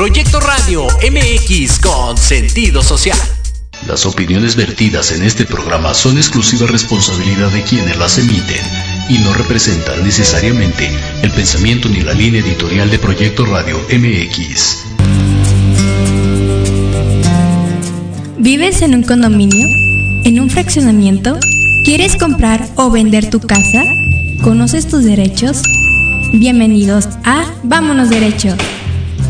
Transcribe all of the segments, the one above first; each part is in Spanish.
Proyecto Radio MX con sentido social. Las opiniones vertidas en este programa son exclusiva responsabilidad de quienes las emiten y no representan necesariamente el pensamiento ni la línea editorial de Proyecto Radio MX. ¿Vives en un condominio? ¿En un fraccionamiento? ¿Quieres comprar o vender tu casa? ¿Conoces tus derechos? Bienvenidos a Vámonos Derecho.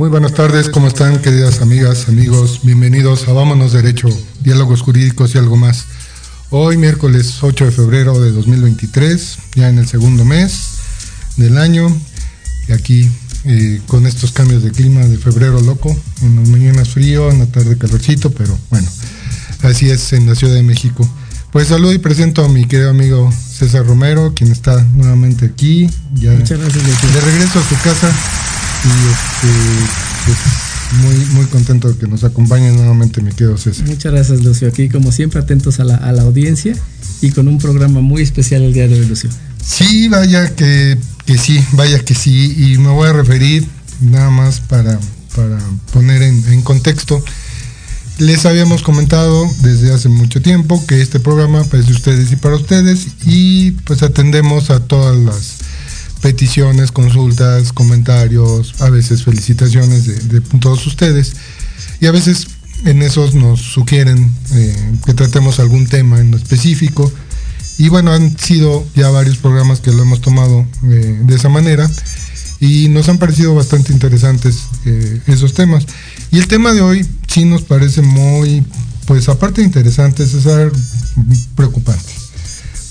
Muy buenas tardes, ¿cómo están queridas amigas, amigos? Bienvenidos a Vámonos Derecho, Diálogos Jurídicos y algo más. Hoy miércoles 8 de febrero de 2023, ya en el segundo mes del año, y aquí eh, con estos cambios de clima de febrero loco, en las mañanas frío, en la tarde calorcito, pero bueno, así es en la Ciudad de México. Pues saludo y presento a mi querido amigo César Romero, quien está nuevamente aquí, ya Muchas gracias, de regreso a su casa y este, pues, muy, muy contento de que nos acompañe nuevamente mi querido César. Muchas gracias, Lucio. Aquí, como siempre, atentos a la, a la audiencia y con un programa muy especial el día de hoy, Lucio. Sí, vaya que, que sí, vaya que sí, y me voy a referir nada más para, para poner en, en contexto. Les habíamos comentado desde hace mucho tiempo que este programa es de ustedes y para ustedes y pues atendemos a todas las peticiones, consultas, comentarios, a veces felicitaciones de, todos ustedes y a veces en esos nos sugieren eh, que tratemos algún tema en específico y bueno, han sido ya varios programas que lo hemos tomado eh, de esa manera y nos han parecido bastante interesantes eh, esos temas. Y el tema de hoy sí nos parece muy, pues aparte de interesante, César, preocupante.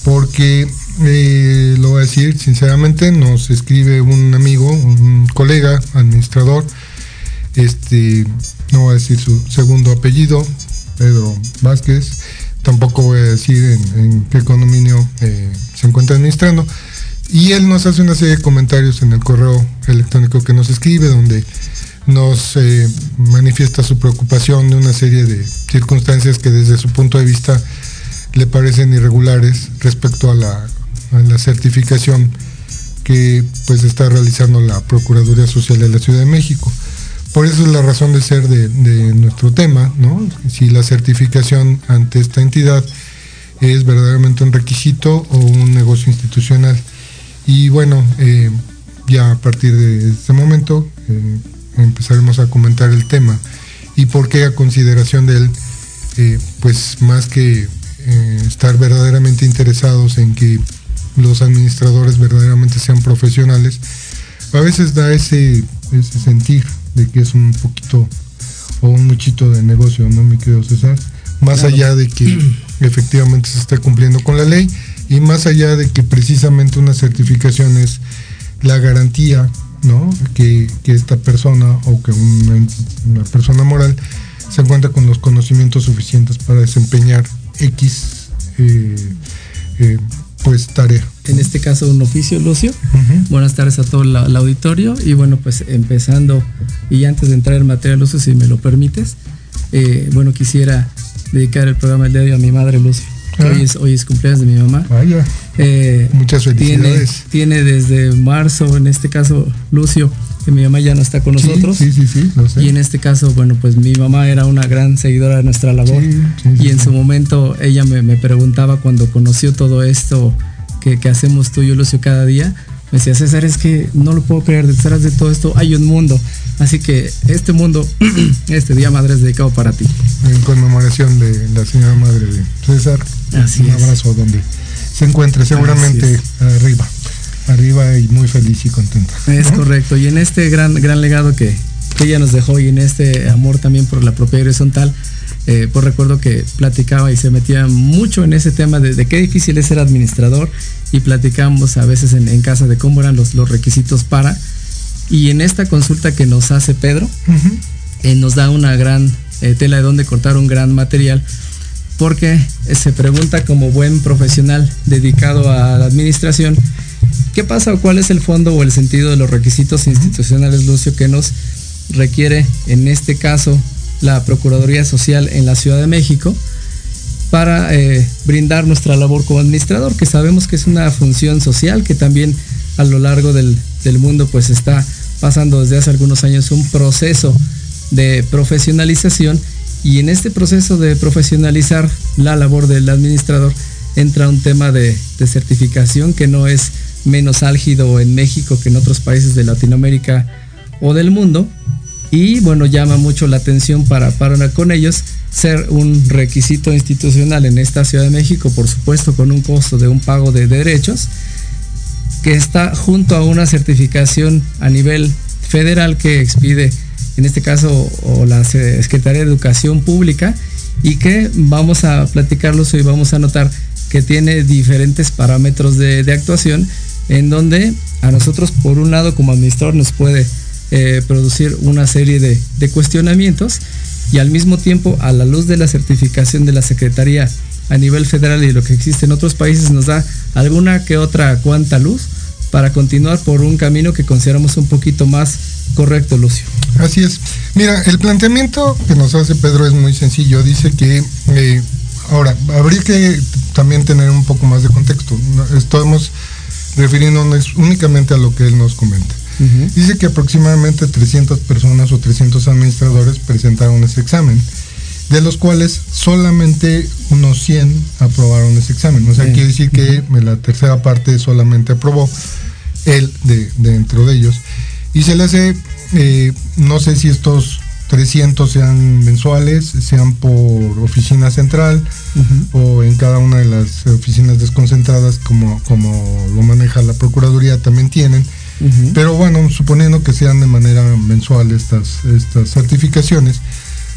Porque, eh, lo voy a decir sinceramente, nos escribe un amigo, un colega, administrador, este, no voy a decir su segundo apellido, Pedro Vázquez, tampoco voy a decir en, qué condominio eh, se encuentra administrando. Y él nos hace una serie de comentarios en el correo electrónico que nos escribe, donde nos eh, manifiesta su preocupación de una serie de circunstancias que desde su punto de vista le parecen irregulares respecto a la, a la certificación que pues está realizando la Procuraduría Social de la Ciudad de México. Por eso es la razón de ser de, nuestro tema, ¿no? Si la certificación ante esta entidad es verdaderamente un requisito o un negocio institucional. Y bueno, eh, ya a partir de este momento eh, empezaremos a comentar el tema y por qué a consideración de él, eh, pues más que estar verdaderamente interesados en que los administradores verdaderamente sean profesionales, a veces da ese, ese sentir de que es un poquito o un muchito de negocio, ¿no, mi querido César? Más Claro. allá de que efectivamente se esté cumpliendo con la ley y más allá de que precisamente una certificación es la garantía, ¿no? Que, que esta persona o que una, una persona moral se encuentra con los conocimientos suficientes para desempeñar X eh, eh, pues tarea. En este caso, un oficio, Lucio. Buenas tardes a todo la- el auditorio. Y bueno, pues empezando, y antes de entrar en materia, Lucio, si me lo permites, eh, bueno, quisiera dedicar el programa del día de hoy a mi madre, Lucio. Que Ah. Hoy, es, hoy es cumpleaños de mi mamá. Vaya, Eh, Muchas felicidades. tiene desde marzo, en este caso, Lucio, que mi mamá ya no está con Sí, nosotros. Sí, sí, sí, lo sé. Y en este caso, bueno, pues mi mamá era una gran seguidora de nuestra labor. Sí, sí, y en su momento ella me, me preguntaba cuando conoció todo esto que, que hacemos tú y yo, Lucio, cada día. Me decía, César, es que no lo puedo creer, detrás de todo esto hay un mundo. Así que este mundo, este Día Madre es dedicado para ti. en conmemoración de la señora madre de César. Así un es. abrazo donde se encuentre, seguramente arriba, arriba y muy feliz y contenta. Es ¿no? correcto. Y en este gran, gran legado que, que ella nos dejó y en este amor también por la propiedad horizontal, eh, pues recuerdo que platicaba y se metía mucho en ese tema de, qué difícil es ser administrador y platicamos a veces en, casa de cómo eran los, los, requisitos para. Y en esta consulta que nos hace Pedro, eh, nos da una gran eh, tela de donde cortar un gran material porque se pregunta como buen profesional dedicado a la administración, ¿qué pasa o cuál es el fondo o el sentido de los requisitos institucionales, Lucio, que nos requiere en este caso la Procuraduría Social en la Ciudad de México para eh, brindar nuestra labor como administrador, que sabemos que es una función social que también a lo largo del, del mundo pues está pasando desde hace algunos años un proceso de profesionalización y en este proceso de profesionalizar la labor del administrador entra un tema de, certificación que no es menos álgido en México que en otros países de Latinoamérica o del mundo y bueno, llama mucho la atención para, para con ellos ser un requisito institucional en esta Ciudad de México, por supuesto con un costo de un pago de derechos, que está junto a una certificación a nivel federal que expide, en este caso, la Secretaría de Educación Pública, y que vamos a platicarlos hoy, vamos a notar que tiene diferentes parámetros de, de actuación, en donde a nosotros, por un lado, como administrador, nos puede eh, producir una serie de, cuestionamientos y al mismo tiempo a la luz de la certificación de la Secretaría a nivel federal y lo que existe en otros países nos da alguna que otra cuanta luz para continuar por un camino que consideramos un poquito más correcto, Lucio. Así es. Mira, el planteamiento que nos hace Pedro es muy sencillo. Dice que, eh, ahora, habría que también tener un poco más de contexto. Estamos refiriéndonos únicamente a lo que él nos comenta. Dice que aproximadamente 300 personas o 300 administradores presentaron ese examen, de los cuales solamente unos 100 aprobaron ese examen. O sea, quiere decir que la tercera parte solamente aprobó él de, dentro de ellos. Y se le hace, eh, no sé si estos 300 sean mensuales, sean por oficina central o en cada una de las oficinas desconcentradas como, como lo maneja la Procuraduría también tienen. Pero bueno, suponiendo que sean de manera mensual estas, estas certificaciones,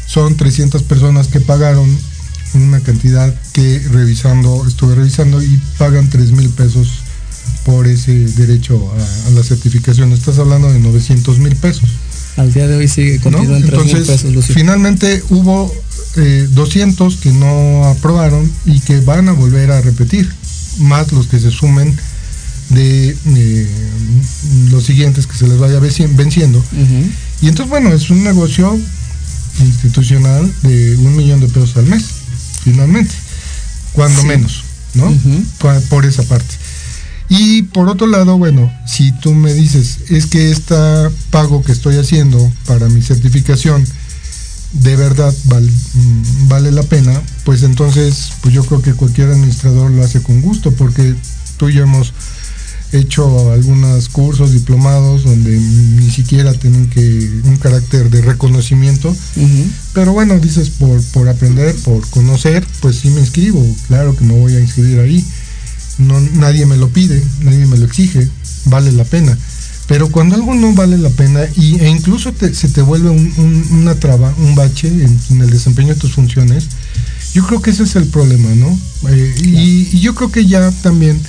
son 300 personas que pagaron una cantidad que revisando, estuve revisando y pagan 3 mil pesos por ese derecho a, la certificación. Estás hablando de 900 mil pesos. Al día de hoy sigue continúa en 3 mil pesos. Finalmente hubo 200 eh, que no aprobaron y que van a volver a repetir, más los que se sumen de eh, los siguientes que se les vaya venciendo. Y entonces, bueno, es un negocio institucional de un millón de pesos al mes, finalmente, cuando menos, ¿no? Por esa parte. Y por otro lado, bueno, si tú me dices, es que este pago que estoy haciendo para mi certificación de verdad mm, vale la pena, pues entonces, pues yo creo que cualquier administrador lo hace con gusto, porque tú y yo hemos hecho algunos cursos diplomados donde ni siquiera tienen que un carácter de reconocimiento. Pero bueno, dices por, por aprender, por conocer, pues sí me inscribo. Claro que me voy a inscribir ahí. No, nadie me lo pide, nadie me lo exige, vale la pena. Pero cuando algo no vale la pena y, e incluso se te vuelve una traba, un bache en, el desempeño de tus funciones, yo creo que ese es el problema, ¿no? Eh, y, yo creo que ya también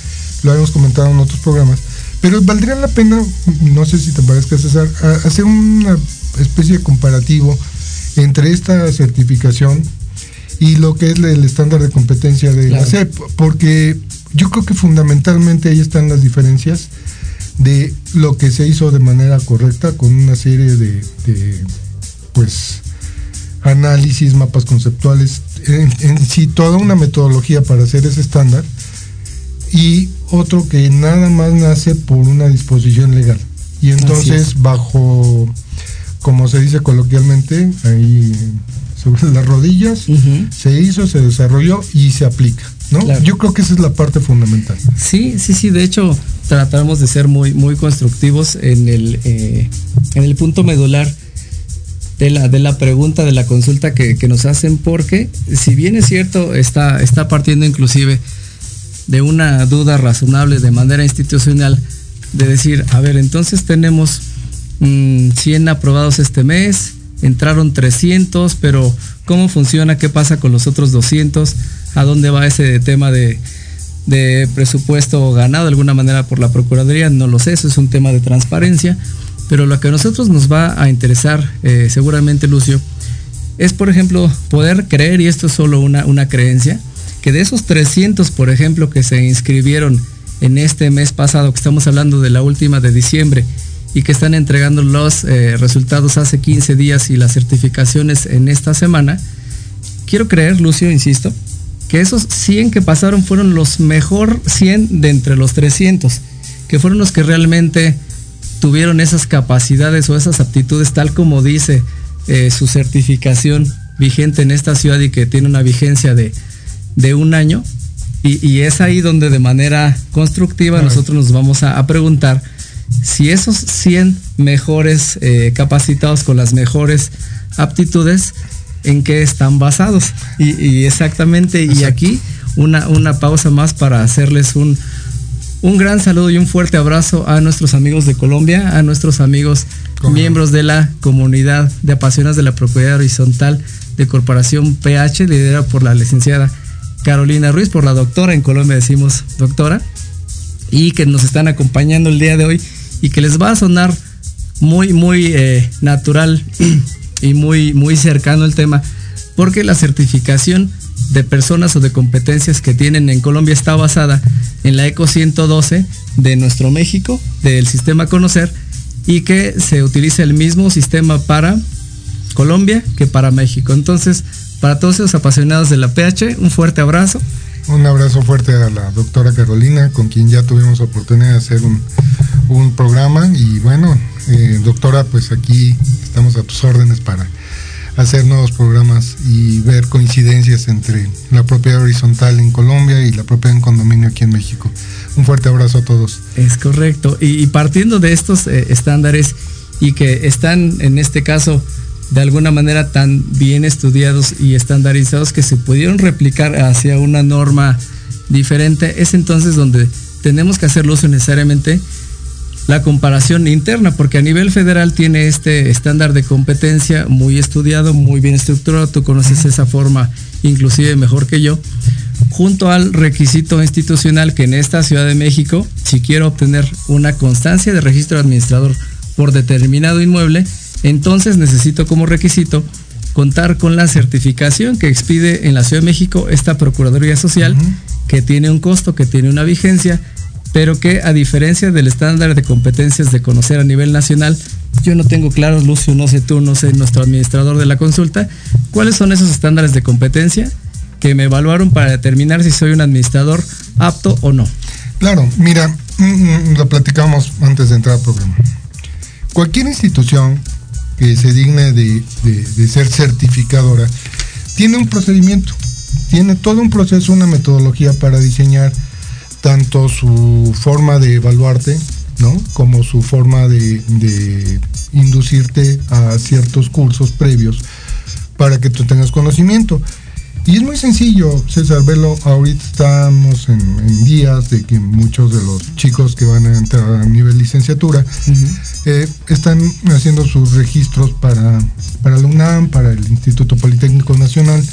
lo habíamos comentado en otros programas, pero valdría la pena, no sé si te parezca César, hacer una especie de comparativo entre esta certificación y lo que es el estándar de competencia de la CEP, porque yo creo que fundamentalmente ahí están las diferencias de lo que se hizo de manera correcta con una serie de, pues análisis, mapas conceptuales, en, en, sí toda una metodología para hacer ese estándar y otro que nada más nace por una disposición legal. Y entonces bajo, como se dice coloquialmente, ahí sobre las rodillas, se hizo, se desarrolló y se aplica. ¿no? Yo creo que esa es la parte fundamental. Sí, sí, sí, de hecho tratamos de ser muy, muy constructivos en el, eh, en el punto medular de la, de la pregunta, de la consulta que, que, nos hacen, porque si bien es cierto, está, está partiendo inclusive de una duda razonable de manera institucional de decir, a ver, entonces tenemos 100 mm, aprobados este mes, entraron 300, pero cómo funciona, qué pasa con los otros 200, a dónde va ese tema de, de presupuesto ganado de alguna manera por la Procuraduría, no lo sé, eso es un tema de transparencia, pero lo que a nosotros nos va a interesar eh, seguramente, Lucio, es por ejemplo poder creer, y esto es solo una, una creencia, que de esos 300, por ejemplo, que se inscribieron en este mes pasado, que estamos hablando de la última de diciembre, y que están entregando los eh, resultados hace 15 días y las certificaciones en esta semana, quiero creer, Lucio, insisto, que esos 100 que pasaron fueron los mejor 100 de entre los 300, que fueron los que realmente tuvieron esas capacidades o esas aptitudes tal como dice eh, su certificación vigente en esta ciudad y que tiene una vigencia de, de un año. Y, es ahí donde de manera constructiva nosotros nos vamos a, preguntar si esos 100 mejores eh, capacitados con las mejores aptitudes, en qué están basados. Y, exactamente, y aquí una, una pausa más para hacerles un, un gran saludo y un fuerte abrazo a nuestros amigos de Colombia, a nuestros amigos miembros de la comunidad de apasionados de la propiedad horizontal de Corporación PH, liderada por la licenciada Carolina Ruiz, por la doctora, en Colombia decimos doctora, y que nos están acompañando el día de hoy y que les va a sonar muy, muy eh, natural y muy, muy cercano el tema, porque la certificación de personas o de competencias que tienen en Colombia está basada en la ECO 112 de nuestro México, del sistema Conocer, y que se utilice el mismo sistema para Colombia que para México. Entonces, para todos los apasionados de la PH, un fuerte abrazo. Un abrazo fuerte a la doctora Carolina, con quien ya tuvimos oportunidad de hacer un, programa. Y bueno, eh, doctora, pues aquí estamos a tus órdenes para hacer nuevos programas y ver coincidencias entre la propiedad horizontal en Colombia y la propiedad en condominio aquí en México. Un fuerte abrazo a todos. Es correcto. Y, partiendo de estos eh, estándares y que están en este caso de alguna manera tan bien estudiados y estandarizados que se pudieron replicar hacia una norma diferente, es entonces donde tenemos que hacer uso necesariamente la comparación interna, porque a nivel federal tiene este estándar de competencia muy estudiado, muy bien estructurado, tú conoces esa forma inclusive mejor que yo, junto al requisito institucional que en esta Ciudad de México, si quiero obtener una constancia de registro administrador por determinado inmueble, entonces necesito como requisito contar con la certificación que expide en la Ciudad de México esta Procuraduría Social, que tiene un costo, que tiene una vigencia, pero que a diferencia del estándar de competencias de conocer a nivel nacional, yo no tengo claro, Lucio, no sé tú, no sé nuestro administrador de la consulta, cuáles son esos estándares de competencia que me evaluaron para determinar si soy un administrador apto o no. Claro, mira, mm, mm, lo platicamos antes de entrar al programa. Cualquier institución que se digne de, de ser certificadora tiene un procedimiento, tiene todo un proceso, una metodología para diseñar tanto su forma de evaluarte, ¿no? Como su forma de, inducirte a ciertos cursos previos para que tú tengas conocimiento. Y es muy sencillo, César Velo, ahorita estamos en, días de que muchos de los chicos que van a entrar a nivel licenciatura eh, están haciendo sus registros para, para la UNAM, para el Instituto Politécnico Nacional,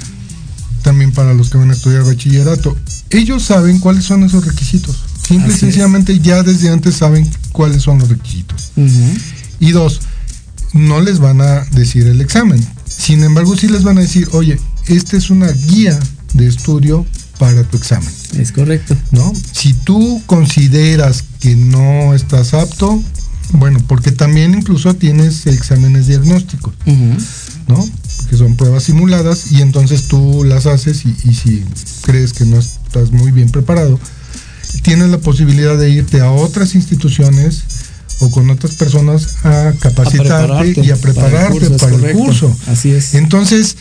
también para los que van a estudiar bachillerato ellos saben cuáles son esos requisitos. Simple y sencillamente ya desde antes saben cuáles son los requisitos. Y dos, no les van a decir el examen. Sin embargo, sí les van a decir, oye, esta es una guía de estudio para tu examen. Es correcto. ¿No? Si tú consideras que no estás apto, bueno, porque también incluso tienes exámenes diagnósticos, ¿no? Que son pruebas simuladas y entonces tú las haces y, si crees que no estás muy bien preparado, tienes la posibilidad de irte a otras instituciones o con otras personas a capacitarte y a prepararte para el curso. Así es. Entonces,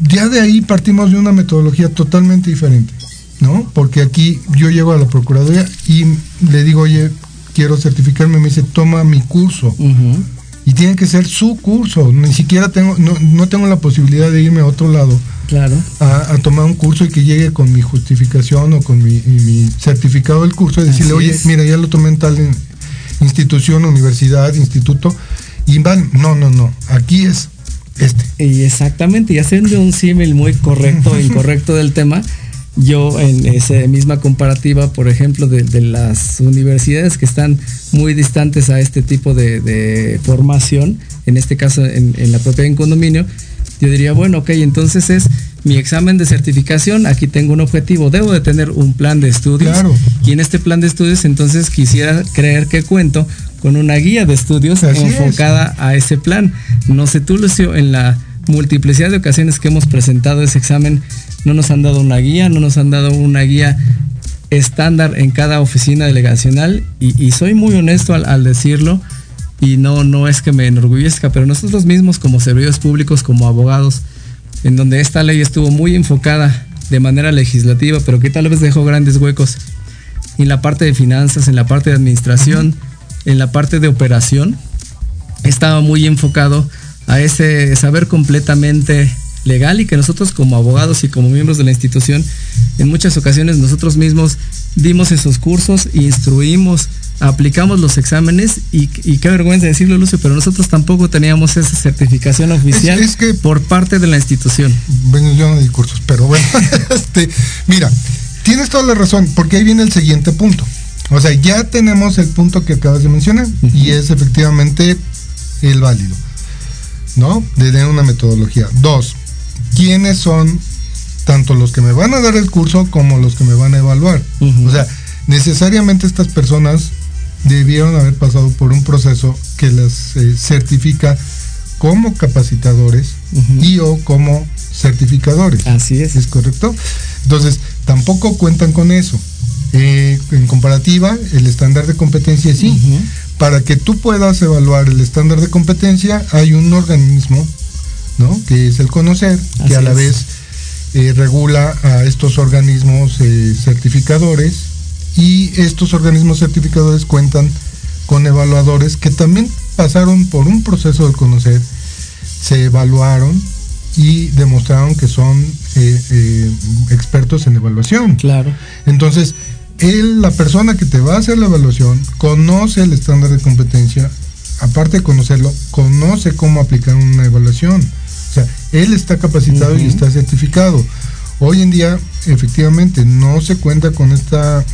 ya de ahí partimos de una metodología totalmente diferente, ¿no? Porque aquí yo llego a la Procuraduría y le digo, oye, quiero certificarme, me dice, toma mi curso. Y tiene que ser su curso. Ni siquiera tengo, no, tengo la posibilidad de irme a otro lado. Claro. A, tomar un curso y que llegue con mi justificación o con mi, certificado del curso y decirle, oye, mira, ya lo tomé en tal institución, universidad, instituto. Y van, no, no, no. Aquí es este. Y exactamente, y haciendo un símil muy correcto e incorrecto del tema, yo en esa misma comparativa, por ejemplo, de, de las universidades que están muy distantes a este tipo de, de formación, en este caso en, en la propiedad en condominio, yo diría, bueno, ok, entonces es mi examen de certificación, aquí tengo un objetivo, debo de tener un plan de estudios. Claro. Y en este plan de estudios entonces quisiera creer que cuento con una guía de estudios Así es. enfocada a ese plan. No sé tú, Lucio, en la multiplicidad de ocasiones que hemos presentado ese examen, no nos han dado una guía, no nos han dado una guía estándar en cada oficina delegacional y, y soy muy honesto al, al decirlo y no, no es que me enorgullezca, pero nosotros mismos como servidores públicos, como abogados, en donde esta ley estuvo muy enfocada de manera legislativa, pero que tal vez dejó grandes huecos en la parte de finanzas, en la parte de administración, en la parte de operación, estaba muy enfocado a ese saber completamente legal y que nosotros como abogados y como miembros de la institución, en muchas ocasiones nosotros mismos dimos esos cursos, instruimos, aplicamos los exámenes y, y qué vergüenza decirlo, Lucio, pero nosotros tampoco teníamos esa certificación oficial es que- por parte de la institución. Bueno, yo no di cursos, pero bueno, este, mira, tienes toda la razón, porque ahí viene el siguiente punto. O sea, ya tenemos el punto que acabas de mencionar y es efectivamente el válido, ¿no? De tener una metodología. Dos, ¿quiénes son tanto los que me van a dar el curso como los que me van a evaluar? O sea, necesariamente estas personas debieron haber pasado por un proceso que las eh, certifica como capacitadores y o como certificadores. Así es. ¿Es correcto? Entonces, tampoco cuentan con eso. Eh, en comparativa, el estándar de competencia sí. Para que tú puedas evaluar el estándar de competencia, hay un organismo, ¿no? Que es el conocer, Así que a la es. vez eh, regula a estos organismos eh, certificadores y estos organismos certificadores cuentan con evaluadores que también pasaron por un proceso de conocer, se evaluaron y demostraron que son eh, eh, expertos en evaluación. Claro. Entonces, él, la persona que te va a hacer la evaluación, conoce el estándar de competencia, aparte de conocerlo, conoce cómo aplicar una evaluación. O sea, él está capacitado y está certificado. Hoy en día, efectivamente, no se cuenta con esta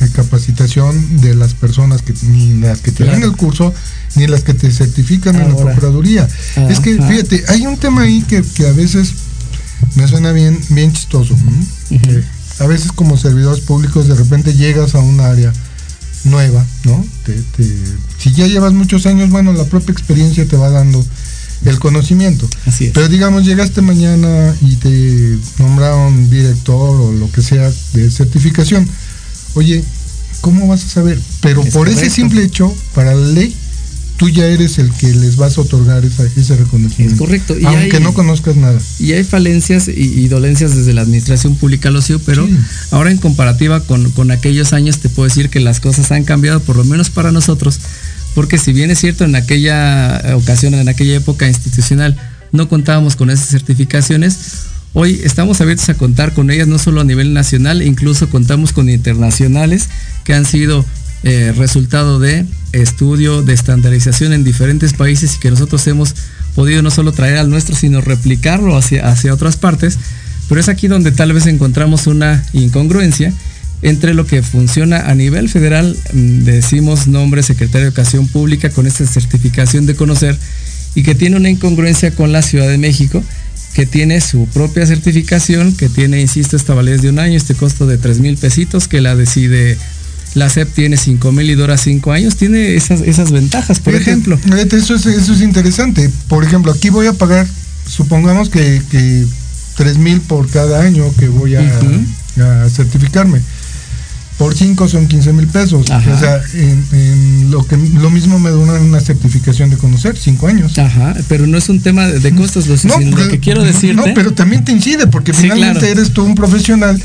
eh, capacitación de las personas que ni las que te dan el curso ni las que te certifican en la. Procuraduría. Es que, fíjate, hay un tema ahí que, que a veces me suena bien, bien chistoso. A veces como servidores públicos de repente llegas a un área nueva, ¿no? Te- te- si ya llevas muchos años, bueno, la propia experiencia te va dando el conocimiento. Así es. Pero digamos, llegaste mañana y te nombraron director o lo que sea de certificación. Oye, ¿cómo vas a saber? Pero Es por ese simple hecho, para la ley, tú ya eres el que les vas a otorgar esa- ese reconocimiento. Es correcto, y Aunque hay- no conozcas nada. Y hay falencias y, y dolencias desde la administración pública, Lucio, pero Sí. ahora en comparativa con, con aquellos años te puedo decir que las cosas han cambiado, por lo menos para nosotros, porque si bien es cierto en aquella ocasión, en aquella época institucional, no contábamos con esas certificaciones, hoy estamos abiertos a contar con ellas no solo a nivel nacional, incluso contamos con internacionales que han sido eh, resultado de estudio, de estandarización en diferentes países y que nosotros hemos podido no solo traer al nuestro, sino replicarlo hacia, hacia otras partes. Pero es aquí donde tal vez encontramos una incongruencia entre lo que funciona a nivel federal, mm, decimos nombre Secretario de Educación Pública con esta certificación de conocer, y que tiene una incongruencia con la Ciudad de México, que tiene su propia certificación, que tiene, insisto, esta validez de un año, este costo de 3 mil pesitos, que la decide, la SEP tiene 5 mil y dura 5 años, tiene esas, esas ventajas, por Fíjate, ejemplo. eso, es, eso es interesante. Por ejemplo, aquí voy a pagar, supongamos que, que 3 mil por cada año que voy a, certificarme. Por 5 son 15 mil pesos. Ajá. O sea, en, en lo que lo mismo me da una, certificación de conocer, 5 años. Ajá, pero no es un tema de, de costos, Lucio, sino lo pero- que quiero decirte. No, pero también te incide, porque Sí, finalmente claro. eres tú un profesional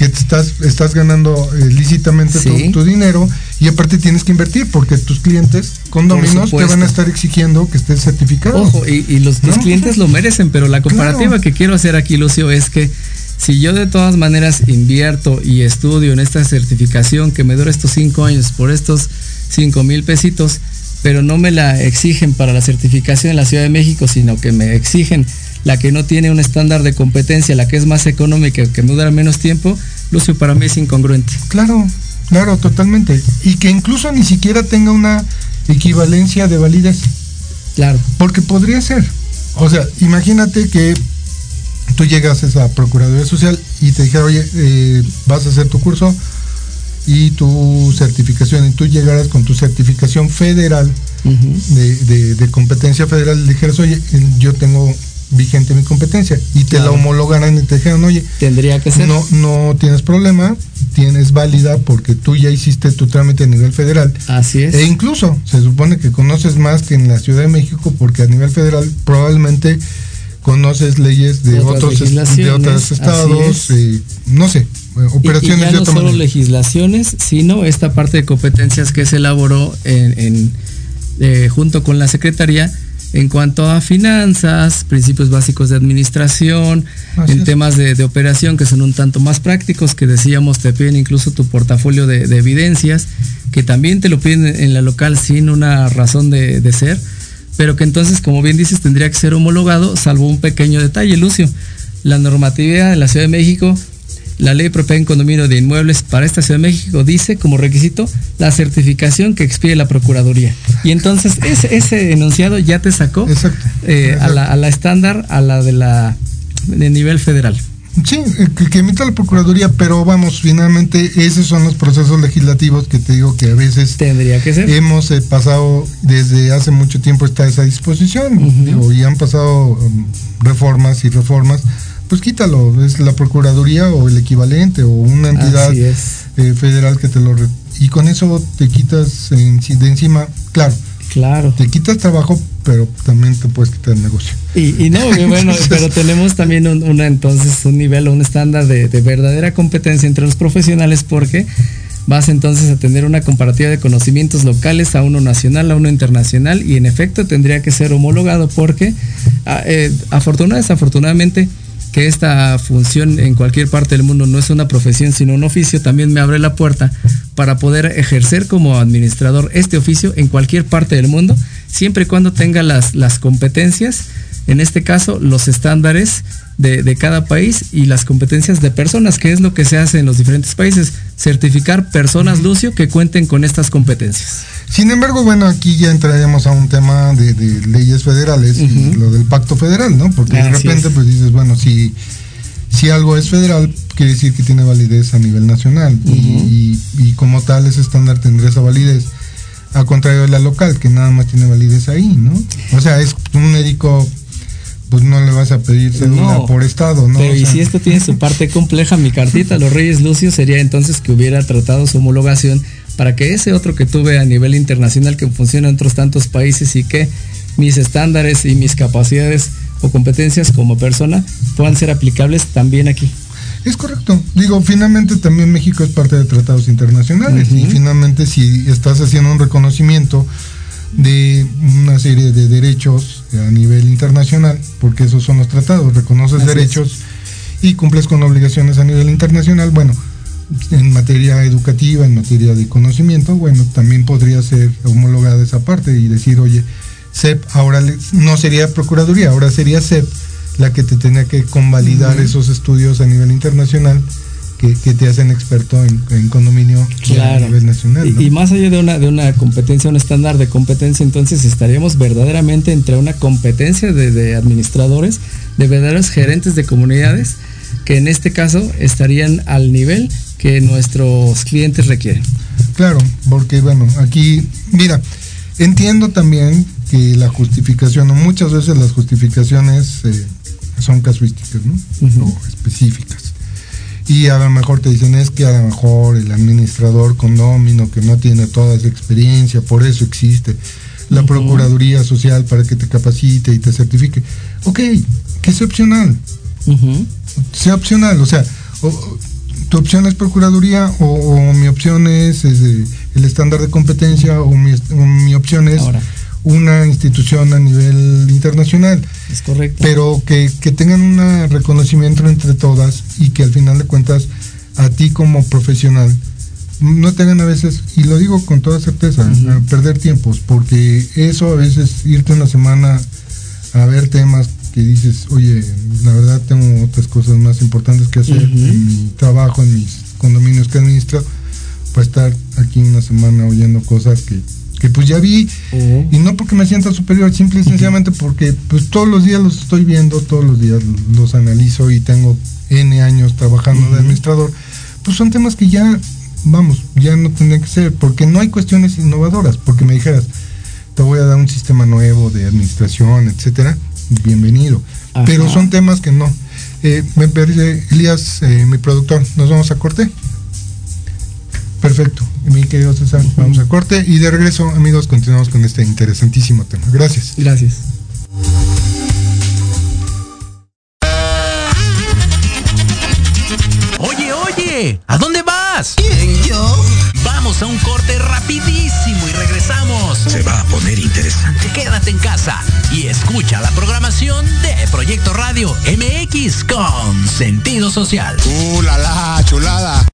que te estás, estás ganando eh, lícitamente tu- Sí. tu, dinero y aparte tienes que invertir porque tus clientes condominios te van a estar exigiendo que estés certificado. Ojo, y, y los, ¿No? clientes lo merecen, pero la comparativa Claro. que quiero hacer aquí, Lucio, es que si yo de todas maneras invierto y estudio en esta certificación que me dura estos cinco años por estos cinco mil pesitos, pero no me la exigen para la certificación en la Ciudad de México, sino que me exigen la que no tiene un estándar de competencia, la que es más económica, que me dura menos tiempo, Lucio, para mí es incongruente. Claro, claro, totalmente. Y que incluso ni siquiera tenga una equivalencia de validez. Claro. Porque podría ser. O sea, imagínate que tú llegas a esa Procuraduría Social y te dijera, oye, eh, vas a hacer tu curso y tu certificación, y tú llegaras con tu certificación federal de, de, competencia federal, le dijeras, oye, yo tengo vigente mi competencia y te la homologaran y te dijeron, oye, tendría que ser. No, no tienes problema, tienes válida porque tú ya hiciste tu trámite a nivel federal. Así es. E incluso se supone que conoces más que en la Ciudad de México porque a nivel federal probablemente conoces leyes de otros de otros estados, eh, no sé, operaciones y, ya no solo legislaciones, sino esta parte de competencias que se elaboró en, eh, junto con la Secretaría en cuanto a finanzas, principios básicos de administración, en temas de, operación que son un tanto más prácticos, que decíamos te piden incluso tu portafolio de, evidencias, que también te lo piden en la local sin una razón de, de ser, pero que entonces, como bien dices, tendría que ser homologado, salvo un pequeño detalle, Lucio. La normatividad de la Ciudad de México la ley propia en condominio de inmuebles para esta Ciudad de México dice como requisito la certificación que expide la Procuraduría. Y entonces ese, ese enunciado ya te sacó eh, A, la, a, la, estándar, a la de la de nivel federal. Sí, que, que emita la Procuraduría, pero vamos, finalmente esos son los procesos legislativos que te digo que a veces tendría que ser. Hemos eh, pasado desde hace mucho tiempo está esa disposición y han pasado um, reformas y reformas pues quítalo, es la Procuraduría o el equivalente o una entidad eh, federal que te lo... y con eso te quitas de encima, claro. Claro. Te quitas trabajo, pero también te puedes quitar el negocio. Y, no, bueno, pero tenemos también un, una entonces un nivel o un estándar de, de verdadera competencia entre los profesionales porque vas entonces a tener una comparativa de conocimientos locales a uno nacional, a uno internacional y en efecto tendría que ser homologado porque ah, eh, afortunadamente, desafortunadamente que esta función en cualquier parte del mundo no es una profesión sino un oficio, también me abre la puerta para poder ejercer como administrador este oficio en cualquier parte del mundo, siempre y cuando tenga las, las competencias, en este caso los estándares de, de, cada país y las competencias de personas, que es lo que se hace en los diferentes países, certificar personas, Lucio, que cuenten con estas competencias. Sin embargo, bueno, aquí ya entraríamos a un tema de, leyes federales y lo del pacto federal, ¿no? Porque de repente pues dices, bueno, si, si algo es federal, quiere decir que tiene validez a nivel nacional y, como tal ese estándar tendría esa validez. A contrario de la local, que nada más tiene validez ahí, ¿no? O sea, es un médico pues no le vas a pedir cédula por estado, ¿no? Pero y si esto tiene su parte compleja, mi cartita, los Reyes Lucio sería entonces que hubiera tratado su homologación para que ese otro que tuve a nivel internacional que funciona en otros tantos países y que mis estándares y mis capacidades o competencias como persona puedan ser aplicables también aquí. Es correcto. Digo, finalmente también México es parte de tratados internacionales y finalmente si estás haciendo un reconocimiento de una serie de derechos a nivel internacional, porque esos son los tratados, reconoces derechos y cumples con obligaciones a nivel internacional, bueno, en materia educativa, en materia de conocimiento, bueno, también podría ser homologada esa parte y decir, oye, CEP ahora no sería Procuraduría, ahora sería CEP la que te tenía que convalidar esos estudios a nivel internacional que, te hacen experto en, condominio a nivel nacional. Y, más allá de una, de una competencia, un estándar de competencia, entonces estaríamos verdaderamente entre una competencia de, de administradores, de verdaderos gerentes de comunidades, que en este caso estarían al nivel que nuestros clientes requieren. Claro, porque bueno, aquí, mira, entiendo también que la justificación, o muchas veces las justificaciones eh, son casuísticas, ¿no? O específicas. Y a lo mejor te dicen es que a lo mejor el administrador condomino que no tiene toda esa experiencia, por eso existe la Procuraduría Social para que te capacite y te certifique. Ok, que sea opcional. Sea opcional, o sea, tu opción es Procuraduría o, mi opción es, el estándar de competencia o mi, opción es una institución a nivel internacional. Es correcto. Pero que, tengan un reconocimiento entre todas y que al final de cuentas a ti como profesional no tengan a veces, y lo digo con toda certeza, perder tiempos, porque eso a veces irte una semana a ver temas que dices, oye, la verdad tengo otras cosas más importantes que hacer en mi trabajo, en mis condominios que administro, para estar aquí una semana oyendo cosas que, que pues ya vi, y no porque me sienta superior, simple y sencillamente porque pues todos los días los estoy viendo, todos los días los analizo y tengo N años trabajando de administrador, pues son temas que ya, vamos, ya no tendrían que ser, porque no hay cuestiones innovadoras, porque me dijeras, te voy a dar un sistema nuevo de administración, etcétera, bienvenido. Ajá. Pero son temas que no. Eh, me parece, Elías, eh, mi productor, ¿nos vamos a corte? Perfecto, mi querido César, vamos a corte y de regreso, amigos, continuamos con este interesantísimo tema. Gracias. Gracias. Oye, oye, ¿a dónde vas? ¿Quién, yo? Vamos a un corte rapidísimo y regresamos. Se va a poner interesante. Quédate en casa y escucha la programación de Proyecto Radio MX con sentido social. ¡Uh, la, la, chulada!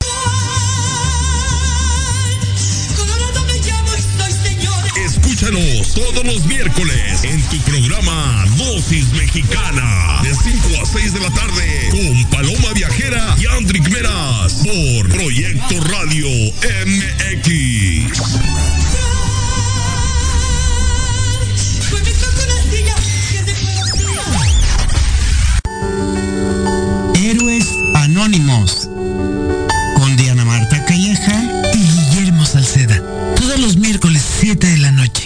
Escúchanos todos los miércoles en tu programa Dosis Mexicana de 5 a 6 de la tarde con Paloma Viajera y Andrick Meras por Proyecto Radio MX. Héroes Anónimos con Diana Marta Calleja y Guillermo Salceda. Todos los miércoles 7 de la noche.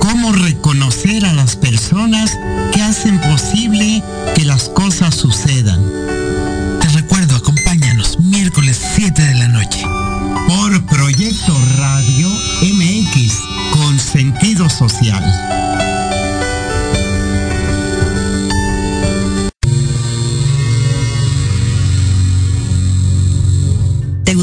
Cómo reconocer a las personas que hacen posible que las cosas sucedan. Te recuerdo, acompáñanos miércoles 7 de la noche. Por Proyecto Radio MX con sentido social.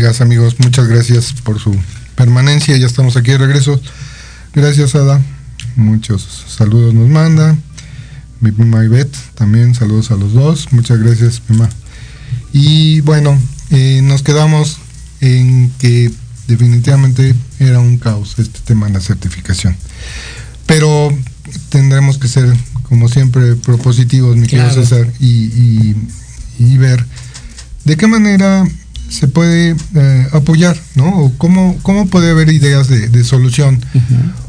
Amigas, amigos? Muchas gracias por su permanencia. Ya estamos aquí de regreso. Gracias, Ada. Muchos saludos nos manda. Mi prima Ivette también, saludos a los dos. Muchas gracias, prima. Y bueno, eh, nos quedamos en que definitivamente era un caos este tema de la certificación. Pero tendremos que ser, como siempre, propositivos, mi querido Claro. César, y, y- y ver de qué manera se puede eh, apoyar, ¿no? O cómo, cómo puede haber ideas de, de solución.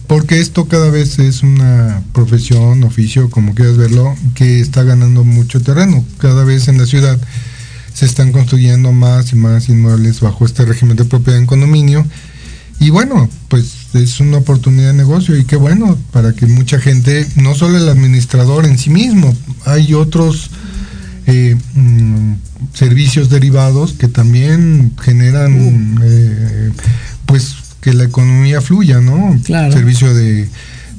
Porque esto cada vez es una profesión, oficio, como quieras verlo, que está ganando mucho terreno. Cada vez en la ciudad se están construyendo más y más inmuebles bajo este régimen de propiedad en condominio. Y bueno, pues es una oportunidad de negocio y qué bueno para que mucha gente, no solo el administrador en sí mismo, hay otros eh, mm, servicios derivados que también generan eh, pues que la economía fluya, ¿no? Claro. Servicio de,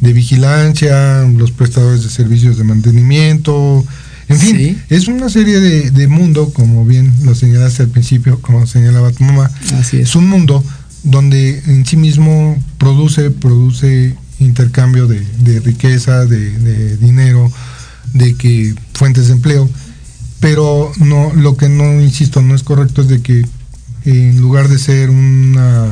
de vigilancia, los prestadores de servicios de mantenimiento, en fin, Sí. es una serie de, de mundo, como bien lo señalaste al principio, como señalaba tu mamá, Así es. es un mundo donde en sí mismo produce, produce intercambio de, de riqueza, de, de dinero, de que fuentes de empleo, pero no, lo que no, insisto, no es correcto es de que en lugar de ser una,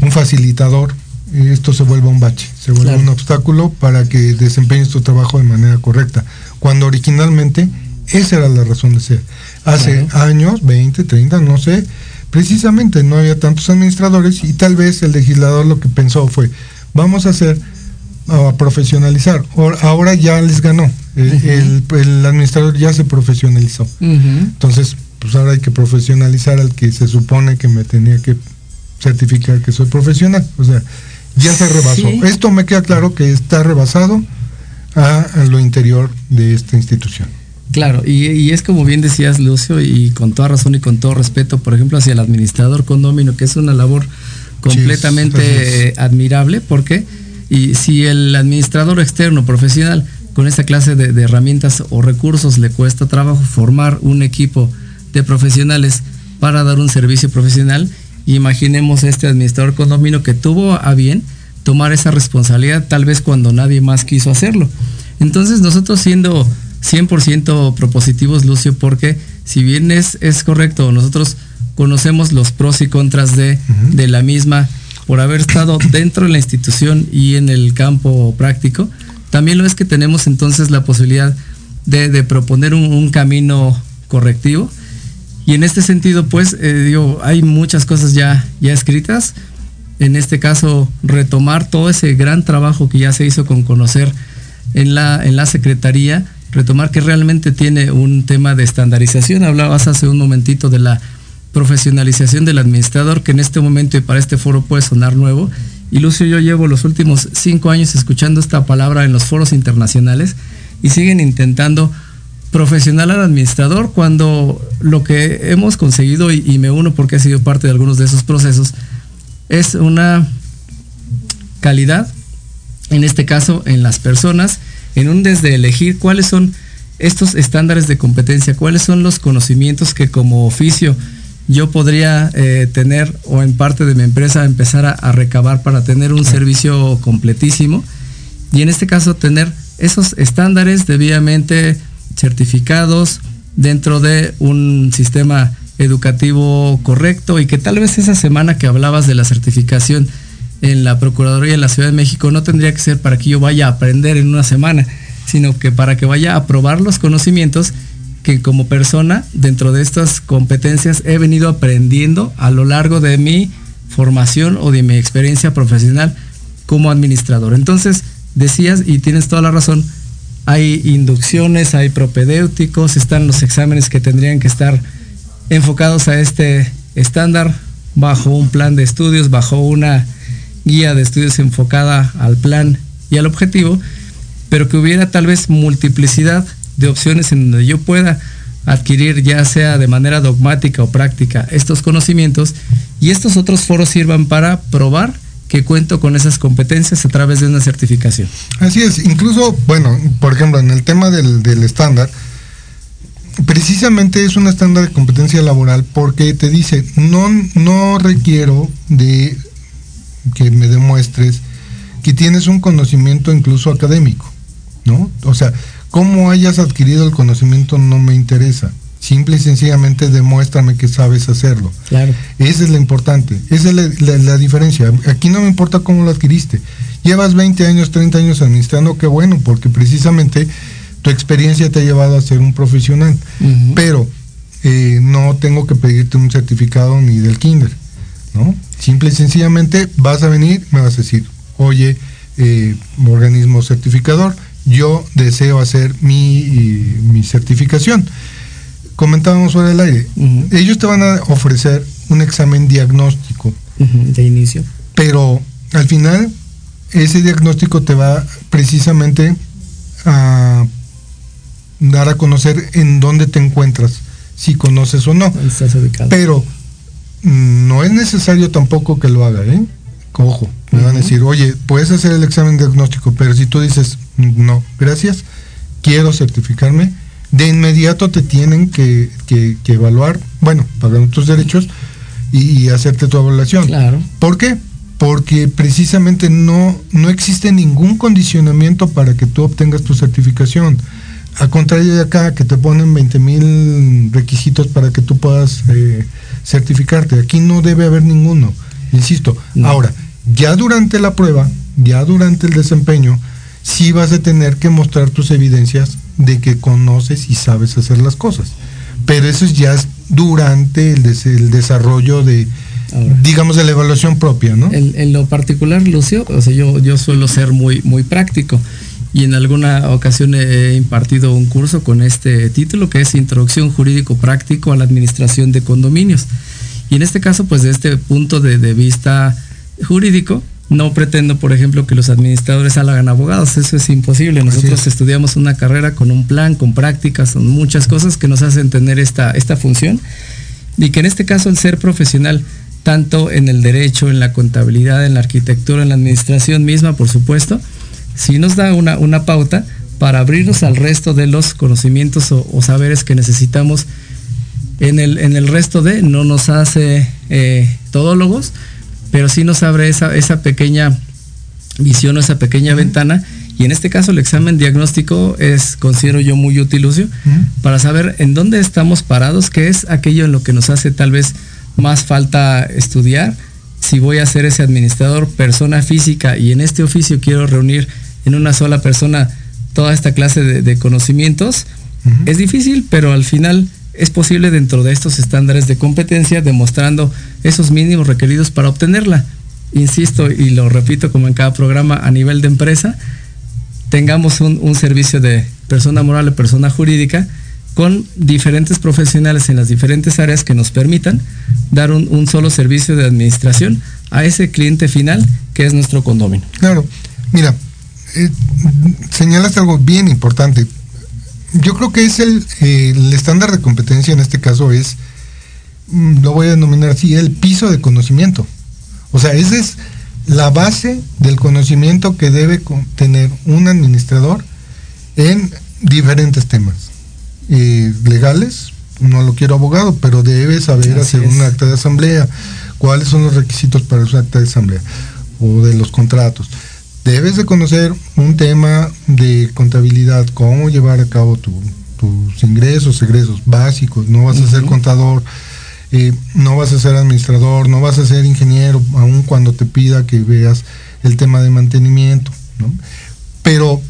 un facilitador, esto se vuelva un bache, se vuelve un obstáculo para que desempeñes tu trabajo de manera correcta, cuando originalmente esa era la razón de ser. Hace años, 20, 30, no sé, precisamente no había tantos administradores y tal vez el legislador lo que pensó fue, vamos a hacer, a profesionalizar. Ahora ya les ganó, el, administrador ya se profesionalizó. Entonces, pues ahora hay que profesionalizar al que se supone que me tenía que certificar que soy profesional. O sea, ya se rebasó. Esto me queda claro que está rebasado a lo interior de esta institución. Claro, y, es como bien decías, Lucio, y con toda razón y con todo respeto, por ejemplo, hacia el administrador condomino, que es una labor completamente admirable, porque y si el administrador externo profesional con esta clase de, herramientas o recursos le cuesta trabajo formar un equipo de profesionales para dar un servicio profesional, imaginemos este administrador condomino que tuvo a bien tomar esa responsabilidad tal vez cuando nadie más quiso hacerlo. Entonces nosotros siendo 100% propositivos, Lucio, porque si bien es, es correcto, nosotros conocemos los pros y contras de, de la misma por haber estado dentro de la institución y en el campo práctico, también lo es que tenemos entonces la posibilidad de, proponer un, camino correctivo. Y en este sentido, pues, eh, digo, hay muchas cosas ya, ya escritas. En este caso, retomar todo ese gran trabajo que ya se hizo con conocer en la, en la Secretaría retomar que realmente tiene un tema de estandarización. Hablabas hace un momentito de la profesionalización del administrador, que en este momento y para este foro puede sonar nuevo. Y Lucio, yo llevo los últimos cinco años escuchando esta palabra en los foros internacionales y siguen intentando profesional al administrador cuando lo que hemos conseguido, y, y me uno porque he sido parte de algunos de esos procesos, es una calidad, en este caso en las personas, en un desde elegir cuáles son estos estándares de competencia, cuáles son los conocimientos que como oficio yo podría eh, tener o en parte de mi empresa empezar a, recabar para tener un servicio completísimo y en este caso tener esos estándares debidamente certificados dentro de un sistema educativo correcto y que tal vez esa semana que hablabas de la certificación en la Procuraduría de la Ciudad de México no tendría que ser para que yo vaya a aprender en una semana, sino que para que vaya a probar los conocimientos que como persona dentro de estas competencias he venido aprendiendo a lo largo de mi formación o de mi experiencia profesional como administrador. Entonces, decías, y tienes toda la razón, hay inducciones, hay propedéuticos, están los exámenes que tendrían que estar enfocados a este estándar bajo un plan de estudios, bajo una guía de estudios enfocada al plan y al objetivo, pero que hubiera tal vez multiplicidad de opciones en donde yo pueda adquirir ya sea de manera dogmática o práctica estos conocimientos y estos otros foros sirvan para probar que cuento con esas competencias a través de una certificación. Así es, incluso, bueno, por ejemplo, en el tema del, del estándar, precisamente es un estándar de competencia laboral porque te dice, no, no requiero de que me demuestres que tienes un conocimiento incluso académico, ¿no? O sea, cómo hayas adquirido el conocimiento no me interesa. Simple y sencillamente demuéstrame que sabes hacerlo. Claro. Esa es lo importante, esa es la, diferencia. Aquí no me importa cómo lo adquiriste. Llevas 20 años, 30 años administrando, qué bueno, porque precisamente tu experiencia te ha llevado a ser un profesional. Pero eh, no tengo que pedirte un certificado ni del kinder, ¿no? Simple y sencillamente vas a venir, me vas a decir, oye, eh, organismo certificador, yo deseo hacer mi, certificación. Comentábamos sobre el aire. Ellos te van a ofrecer un examen diagnóstico. De inicio. Pero al final, ese diagnóstico te va precisamente a dar a conocer en dónde te encuentras, si conoces o no. Pero no es necesario tampoco que lo haga, ¿eh? Ojo, me van a decir, oye, puedes hacer el examen diagnóstico, pero si tú dices, no, gracias, quiero certificarme, de inmediato te tienen que, evaluar, bueno, pagar tus derechos y, hacerte tu evaluación. Claro. ¿Por qué? Porque precisamente no, no existe ningún condicionamiento para que tú obtengas tu certificación. A contrario de acá, que te ponen 20 mil requisitos para que tú puedas eh, certificarte. Aquí no debe haber ninguno, insisto. Ahora, ya durante la prueba, ya durante el desempeño, sí vas a tener que mostrar tus evidencias de que conoces y sabes hacer las cosas. Pero eso ya es durante el, el desarrollo de, digamos, de la evaluación propia, ¿no? En, lo particular, Lucio, o sea, yo, yo suelo ser muy, muy práctico y en alguna ocasión he impartido un curso con este título que es Introducción Jurídico Práctico a la Administración de Condominios. Y en este caso, pues de este punto de, vista jurídico, no pretendo, por ejemplo, que los administradores hagan abogados, eso es imposible. Nosotros estudiamos una carrera con un plan, con prácticas, con muchas cosas que nos hacen tener esta, esta función. Y que en este caso el ser profesional tanto en el derecho, en la contabilidad, en la arquitectura, en la administración misma, por supuesto, sí nos da una, una pauta para abrirnos al resto de los conocimientos o, saberes que necesitamos en el, en el, resto de, no nos hace eh, todólogos, pero sí nos abre esa, esa pequeña visión o esa pequeña ventana. Y en este caso el examen diagnóstico es, considero yo, muy útil, Lucio, para saber en dónde estamos parados, qué es aquello en lo que nos hace tal vez más falta estudiar. Si voy a ser ese administrador persona física y en este oficio quiero reunir en una sola persona toda esta clase de, conocimientos, es difícil, pero al final es posible dentro de estos estándares de competencia, demostrando esos mínimos requeridos para obtenerla. Insisto y lo repito como en cada programa a nivel de empresa, tengamos un, servicio de persona moral o persona jurídica con diferentes profesionales en las diferentes áreas que nos permitan dar un, solo servicio de administración a ese cliente final que es nuestro condominio. Claro, mira, eh, señalas algo bien importante. Yo creo que es el, el estándar de competencia en este caso es, mm, lo voy a denominar así, el piso de conocimiento. O sea, esa es la base del conocimiento que debe tener un administrador en diferentes temas legales, no lo quiero abogado, pero debe saber hacer un acta de asamblea, cuáles son los requisitos para un acta de asamblea o de los contratos. Debes de conocer un tema de contabilidad, cómo llevar a cabo tus ingresos, egresos básicos, no vas a ser contador, eh, no vas a ser administrador, no vas a ser ingeniero, aun cuando te pida que veas el tema de mantenimiento, Pero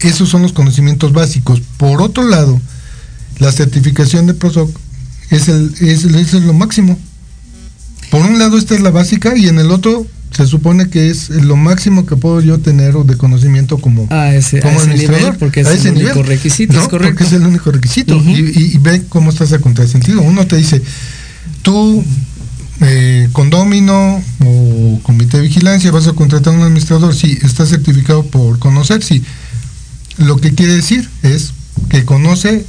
esos son los conocimientos básicos. Por otro lado, la certificación de PROSOC es, el, es, es lo máximo. Por un lado esta es la básica y en el otro se supone que es lo máximo que puedo yo tener de conocimiento como, ese, como administrador. porque es el único requisito, es correcto. Porque es el único requisito. y, ve cómo estás a contrasentido. Uno te dice, tú, eh, condomino o comité de vigilancia, vas a contratar a un administrador. Sí, está certificado por conocer, sí. Lo que quiere decir es que conoce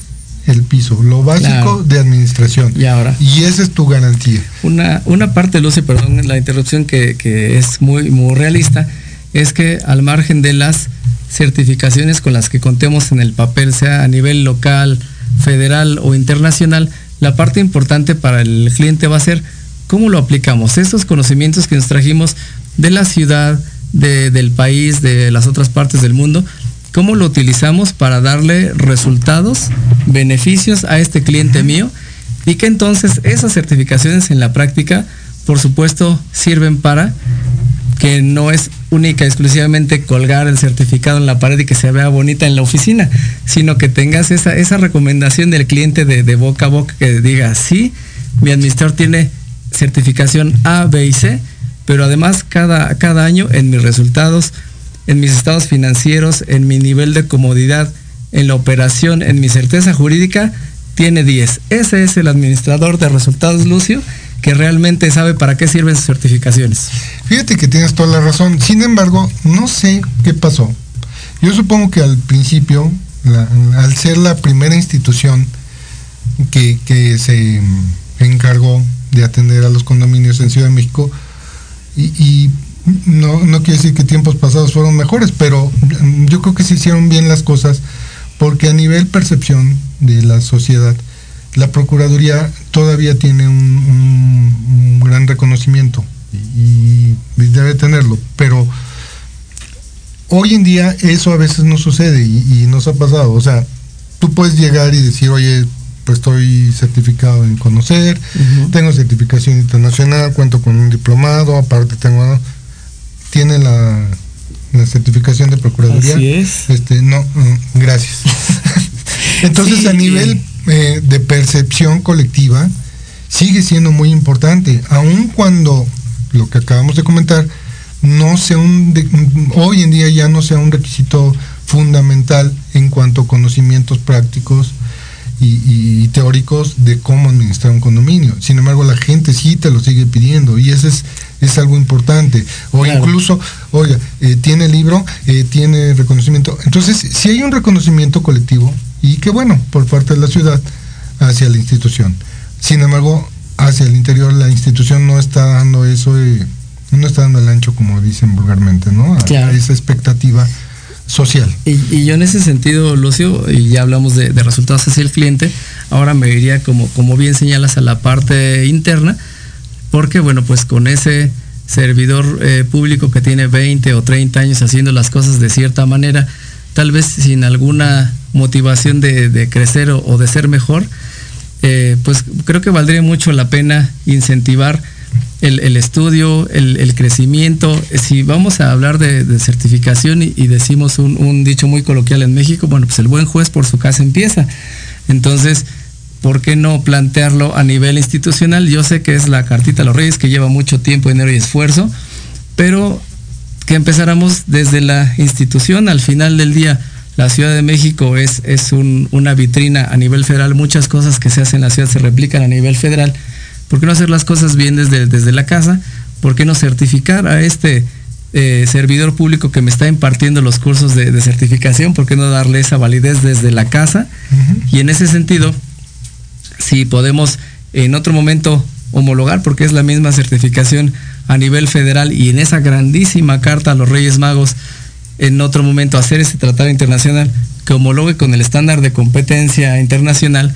el piso, lo básico de administración. Y ahora. Y esa es tu garantía. Una, una parte, Lucy, perdón la interrupción que, es muy, muy realista, es que al margen de las certificaciones con las que contemos en el papel, sea a nivel local, federal o internacional, la parte importante para el cliente va a ser cómo lo aplicamos. Estos conocimientos que nos trajimos de la ciudad, del país, de las otras partes del mundo, cómo lo utilizamos para darle resultados, beneficios a este cliente mío y que entonces esas certificaciones en la práctica, por supuesto, sirven para que no es única exclusivamente colgar el certificado en la pared y que se vea bonita en la oficina, sino que tengas esa, esa recomendación del cliente de, de boca a boca que diga, sí, mi administrador tiene certificación A, B y C, pero además cada, cada año en mis resultados en mis estados financieros, en mi nivel de comodidad, en la operación, en mi certeza jurídica, tiene 10. Ese es el administrador de resultados, Lucio, que realmente sabe para qué sirven sus certificaciones. Fíjate que tienes toda la razón. Sin embargo, no sé qué pasó. Yo supongo que al principio, al ser la primera institución que, que se encargó de atender a los condominios en Ciudad de México, y no, no quiere decir que tiempos pasados fueron mejores, pero yo creo que se hicieron bien las cosas porque a nivel percepción de la sociedad, la Procuraduría todavía tiene un, gran reconocimiento y, debe tenerlo, pero hoy en día eso a veces no sucede y, nos ha pasado, o sea, tú puedes llegar y decir, oye, pues estoy certificado en conocer, tengo certificación internacional, cuento con un diplomado, aparte tengo, tiene la, la certificación de procuraduría. Así es. Este, no, mm, gracias. Entonces, Sí, a nivel eh, de percepción colectiva, sigue siendo muy importante, aun cuando lo que acabamos de comentar no sea un, de- hoy en día ya no sea un requisito fundamental en cuanto a conocimientos prácticos y, y teóricos de cómo administrar un condominio. Sin embargo, la gente sí te lo sigue pidiendo y eso es, es algo importante. O Claro. incluso, oiga, eh, tiene libro, eh, tiene reconocimiento. Entonces, si hay un reconocimiento colectivo, y que bueno, por parte de la ciudad hacia la institución. Sin embargo, hacia el interior la institución no está dando eso, eh, no está dando el ancho, como dicen vulgarmente, ¿no? A- Claro. a esa expectativa social. Y, y yo en ese sentido, Lucio, y ya hablamos de, de resultados hacia el cliente, ahora me iría como, como bien señalas a la parte interna, porque bueno, pues con ese servidor eh, público que tiene 20 o 30 años haciendo las cosas de cierta manera, tal vez sin alguna motivación de, crecer o, de ser mejor, eh, pues creo que valdría mucho la pena incentivar el, estudio, el, crecimiento. Si vamos a hablar de, certificación y, y decimos un, un dicho muy coloquial en México, bueno, pues el buen juez por su casa empieza. Entonces, ¿por qué no plantearlo a nivel institucional? Yo sé que es la cartita a los reyes que lleva mucho tiempo, dinero y esfuerzo, pero que empezáramos desde la institución al final del día. La Ciudad de México es, es un- una vitrina a nivel federal, muchas cosas que se hacen en la ciudad se replican a nivel federal. ¿Por qué no hacer las cosas bien desde, desde la casa? ¿Por qué no certificar a este eh, servidor público que me está impartiendo los cursos de, de certificación? ¿Por qué no darle esa validez desde la casa? Y en ese sentido, si podemos en otro momento homologar, porque es la misma certificación a nivel federal y en esa grandísima carta a los Reyes Magos, en otro momento hacer ese tratado internacional que homologue con el estándar de competencia internacional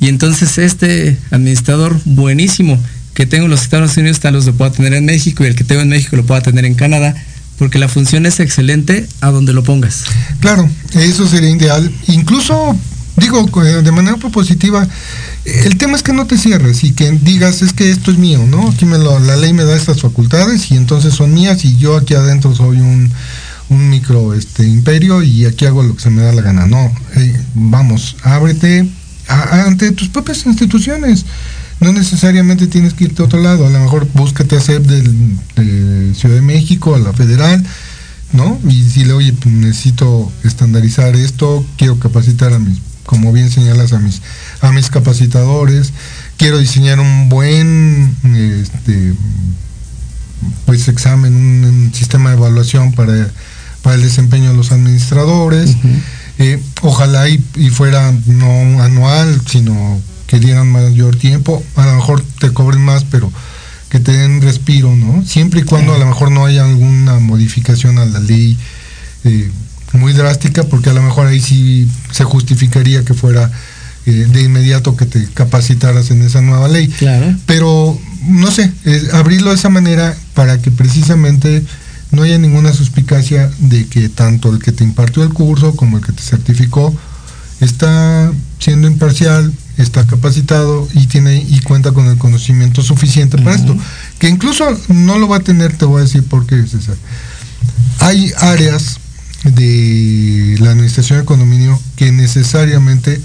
y entonces este administrador buenísimo que tengo en los Estados Unidos tal vez lo pueda tener en México y el que tengo en México lo pueda tener en Canadá porque la función es excelente a donde lo pongas. Claro, eso sería ideal. Incluso, digo, eh, de manera propositiva, el tema es que no te cierres y que digas, es que esto es mío, ¿no? Aquí me la ley me da estas facultades y entonces son mías y yo aquí adentro soy un, un micro este, imperio y aquí hago lo que se me da la gana. No, eh, vamos, ábrete ante tus propias instituciones. No necesariamente tienes que irte a otro lado, a lo mejor búscate a CEP de Ciudad de México, a la federal, ¿no? Y decirle, oye, pues, necesito estandarizar esto, quiero capacitar a mis, como bien señalas, a mis, a mis capacitadores, quiero diseñar un buen este, pues examen, un, un sistema de evaluación para, para el desempeño de los administradores. Eh, ojalá y, y fuera no anual, sino que dieran mayor tiempo. A lo mejor te cobren más, pero que te den respiro, ¿no? Siempre y cuando a lo mejor no haya alguna modificación a la ley eh, muy drástica, porque a lo mejor ahí sí se justificaría que fuera eh, de inmediato que te capacitaras en esa nueva ley. Claro. Pero, no sé, es abrirlo de esa manera para que precisamente no haya ninguna suspicacia de que tanto el que te impartió el curso como el que te certificó está siendo imparcial, está capacitado y tiene y cuenta con el conocimiento suficiente para esto. Que incluso no lo va a tener, te voy a decir por qué, César. Hay áreas de la administración de condominio que necesariamente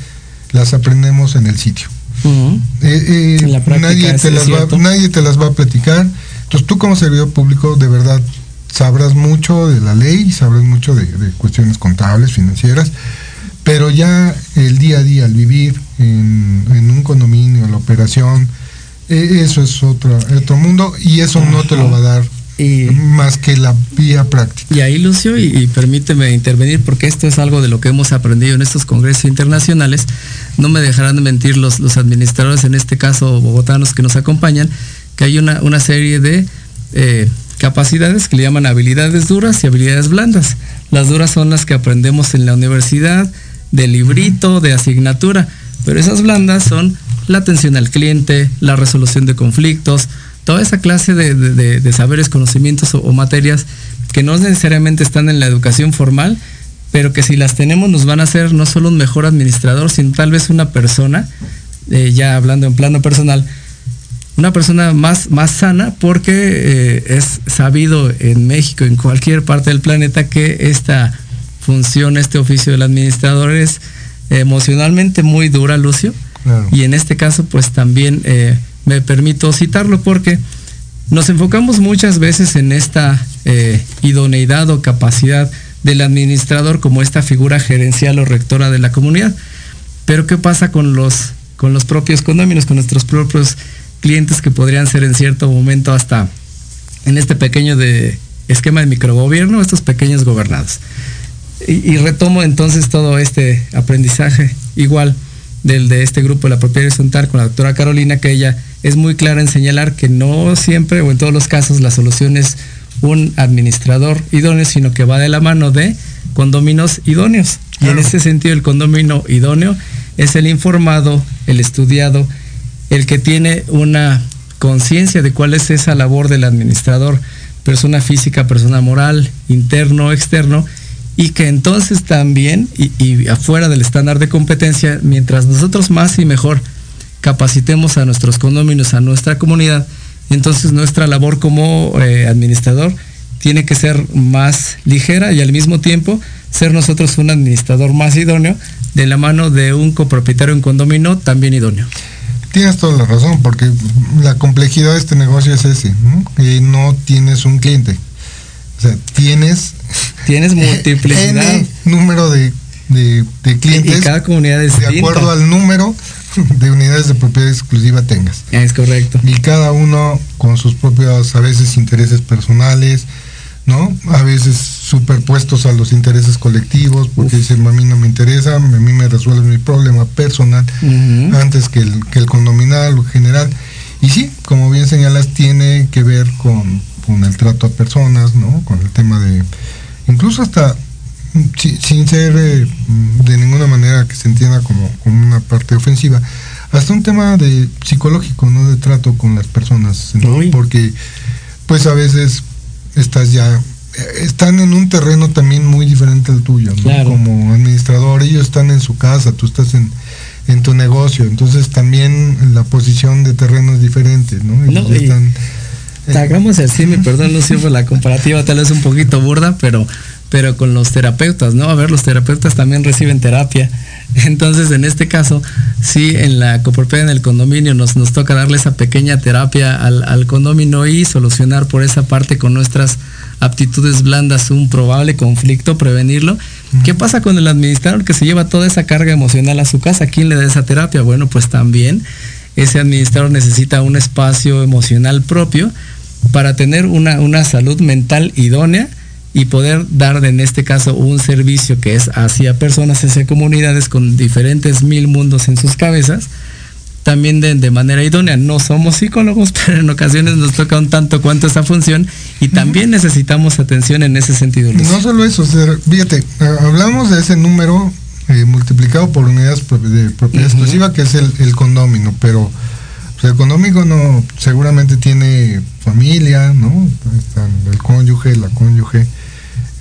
las aprendemos en el sitio. Eh, eh, En la nadie, te las va, nadie te las va a platicar. Entonces tú como servidor público de verdad sabrás mucho de la ley, sabrás mucho de, de cuestiones contables, financieras, pero ya el día a día, al vivir en, en un condominio, la operación, eh, eso es otro, otro mundo y eso no te lo va a dar Y, más que la vía práctica. y ahí, Lucio, y, y permíteme intervenir porque esto es algo de lo que hemos aprendido en estos congresos internacionales. No me dejarán de mentir los, los administradores, en este caso bogotanos que nos acompañan, que hay una, una serie de eh, capacidades que le llaman habilidades duras y habilidades blandas. Las duras son las que aprendemos en la universidad, de librito, de asignatura, pero esas blandas son la atención al cliente, la resolución de conflictos, toda esa clase de, de- de- saberes, conocimientos o, o materias que no necesariamente están en la educación formal, pero que si las tenemos nos van a hacer no solo un mejor administrador, sino tal vez una persona, eh, ya hablando en plano personal, una persona más, más sana porque eh, es sabido en México, en cualquier parte del planeta, que esta función, este oficio del administrador es emocionalmente muy dura, Lucio. Y en este caso, pues también eh, me permito citarlo porque nos enfocamos muchas veces en esta eh, idoneidad o capacidad del administrador como esta figura gerencial o rectora de la comunidad. Pero ¿qué pasa con los, con los propios condominios, con nuestros propios clientes que podrían ser en cierto momento hasta en este pequeño de esquema de microgobierno, estos pequeños gobernados? Y, retomo entonces todo este aprendizaje igual del de este grupo de la propiedad horizontal con la doctora Carolina, que ella es muy clara en señalar que no siempre o en todos los casos la solución es un administrador idóneo, sino que va de la mano de condóminos idóneos. Y en ese sentido el condomino idóneo es el informado, el estudiado, el que tiene una conciencia de cuál es esa labor del administrador, persona física, persona moral, interno, externo, y que entonces también, y, afuera del estándar de competencia, mientras nosotros más y mejor capacitemos a nuestros condominios, a nuestra comunidad, entonces nuestra labor como eh, administrador tiene que ser más ligera y al mismo tiempo ser nosotros un administrador más idóneo de la mano de un copropietario en condominio también idóneo. Tienes toda la razón, porque la complejidad de este negocio es ese, que no tienes un cliente, o sea, tienes... Tienes multiplicidad. número de, clientes. Y cada comunidad es De acuerdo al número de unidades de propiedad exclusiva tengas. Es correcto. Y cada uno con sus propios, a veces, intereses personales, ¿no? A veces superpuestos a los intereses colectivos, porque dicen, a mí no me interesa, a mí me resuelve mi problema personal antes que el, que el condominal o general. Y sí, como bien señalas, tiene que ver con con el trato a personas, ¿no? Con el tema de, incluso hasta sin ser eh, de ninguna manera que se entienda como, como, una parte ofensiva, hasta un tema de psicológico, ¿no? De trato con las personas, Porque pues a veces estás ya, eh, están en un terreno también muy diferente al tuyo, ¿no? Como administrador, ellos están en su casa, tú estás en, en tu negocio, entonces también la posición de terreno es diferente, ¿no? están, hagamos así, me perdón Lucio por la comparativa, tal vez un poquito burda, pero, pero con los terapeutas, ¿no? A ver, los terapeutas también reciben terapia. Entonces, en este caso, sí, en la copropiedad, en el condominio, nos, nos toca darle esa pequeña terapia al, al condominio y solucionar por esa parte con nuestras aptitudes blandas un probable conflicto, prevenirlo. ¿Qué pasa con el administrador que se lleva toda esa carga emocional a su casa? ¿Quién le da esa terapia? Bueno, pues también ese administrador necesita un espacio emocional propio para tener una, una salud mental idónea y poder dar en este caso un servicio que es hacia personas, hacia comunidades con diferentes mil mundos en sus cabezas, también de, de, manera idónea. No somos psicólogos, pero en ocasiones nos toca un tanto cuanto esa función y también necesitamos atención en ese sentido. No solo eso, fíjate, hablamos de ese número eh, multiplicado por unidades de propiedad exclusiva, que es el, el condomino, pero pues, el condomino no, seguramente tiene familia, ¿no? Están el cónyuge, la cónyuge,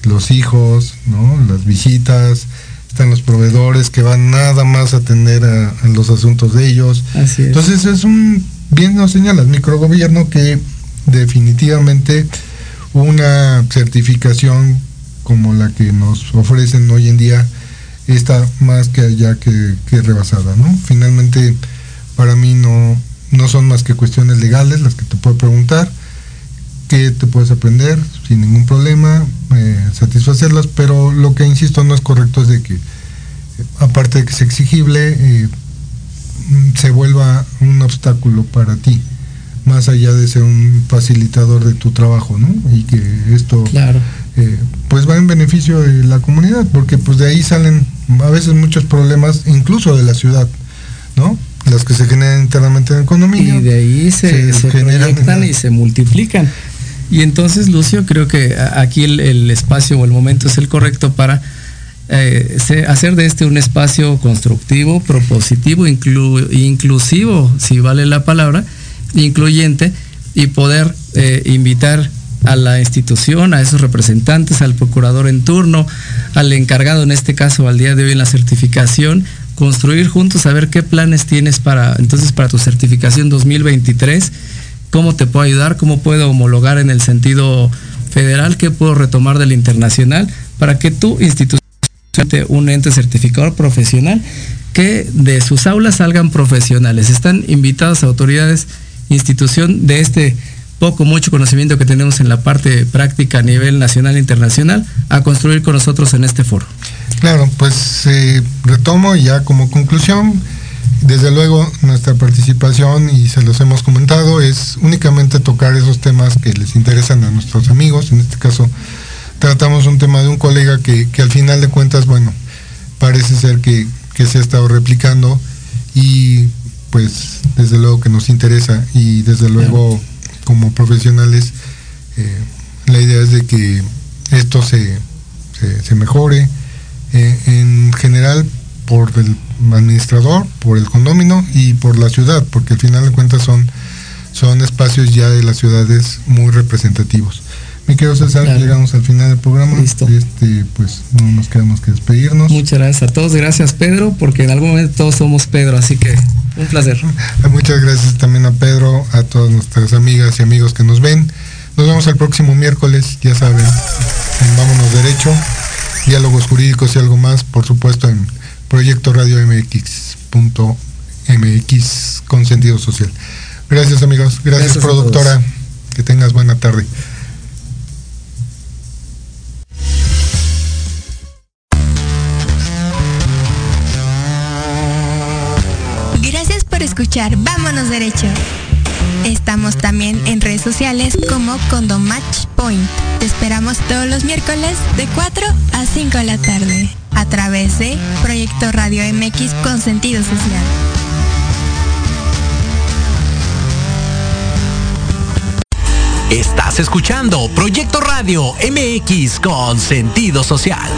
los hijos, ¿no? Las visitas, están los proveedores que van nada más a atender a, los asuntos de ellos. Entonces es un, bien nos señalas, microgobierno que definitivamente una certificación como la que nos ofrecen hoy en día está más que allá que, rebasada, ¿no? Finalmente, para mí no, no son más que cuestiones legales las que te puedo preguntar, que te puedes aprender sin ningún problema, eh, satisfacerlas, pero lo que insisto no es correcto es de que, aparte de que es exigible, eh, se vuelva un obstáculo para ti, más allá de ser un facilitador de tu trabajo, ¿no? Y que esto claro. Eh, pues va en beneficio de la comunidad, porque pues de ahí salen a veces muchos problemas, incluso de la ciudad, ¿no? Las que se generan internamente en el condominio. Y de ahí se, se, proyectan y se multiplican. Y entonces, Lucio, creo que aquí el, espacio o el momento es el correcto para eh, hacer de este un espacio constructivo, propositivo, inclusivo, si vale la palabra, incluyente, y poder eh, invitar a la institución, a esos representantes, al procurador en turno, al encargado en este caso al día de hoy en la certificación, construir juntos, a ver qué planes tienes para entonces para tu certificación 2023, cómo te puedo ayudar, cómo puedo homologar en el sentido federal, qué puedo retomar del internacional, para que tu institución un ente certificador profesional que de sus aulas salgan profesionales. Están invitadas autoridades, institución de este poco, mucho conocimiento que tenemos en la parte práctica a nivel nacional e internacional, a construir con nosotros en este foro. Claro, pues eh, retomo ya como conclusión, desde luego nuestra participación, y se los hemos comentado, es únicamente tocar esos temas que les interesan a nuestros amigos, en este caso tratamos un tema de un colega que, que al final de cuentas, bueno, parece ser que, que se ha estado replicando y pues desde luego que nos interesa. Y desde luego como profesionales eh, la idea es de que esto se, se, mejore. Eh, en general por el administrador, por el condomino y por la ciudad, porque al final de cuentas son, son espacios ya de las ciudades muy representativos. Mi querido César, llegamos al final del programa. Listo. Este, pues no nos quedamos que despedirnos. Muchas gracias a todos. Gracias, Pedro, porque en algún momento todos somos Pedro, así que un placer. Muchas gracias también a Pedro, a todas nuestras amigas y amigos que nos ven. Nos vemos el próximo miércoles, ya saben, en Vámonos Derecho, diálogos jurídicos y algo más, por supuesto, en Proyecto Radio MX.mx con sentido social. Gracias amigos, gracias productora, que tengas buena tarde. escuchar Vámonos Derecho. Estamos también en redes sociales como Condomatch Point. Te esperamos todos los miércoles de 4 a 5 de la tarde a través de Proyecto Radio MX con sentido social. Estás escuchando Proyecto Radio MX con sentido social.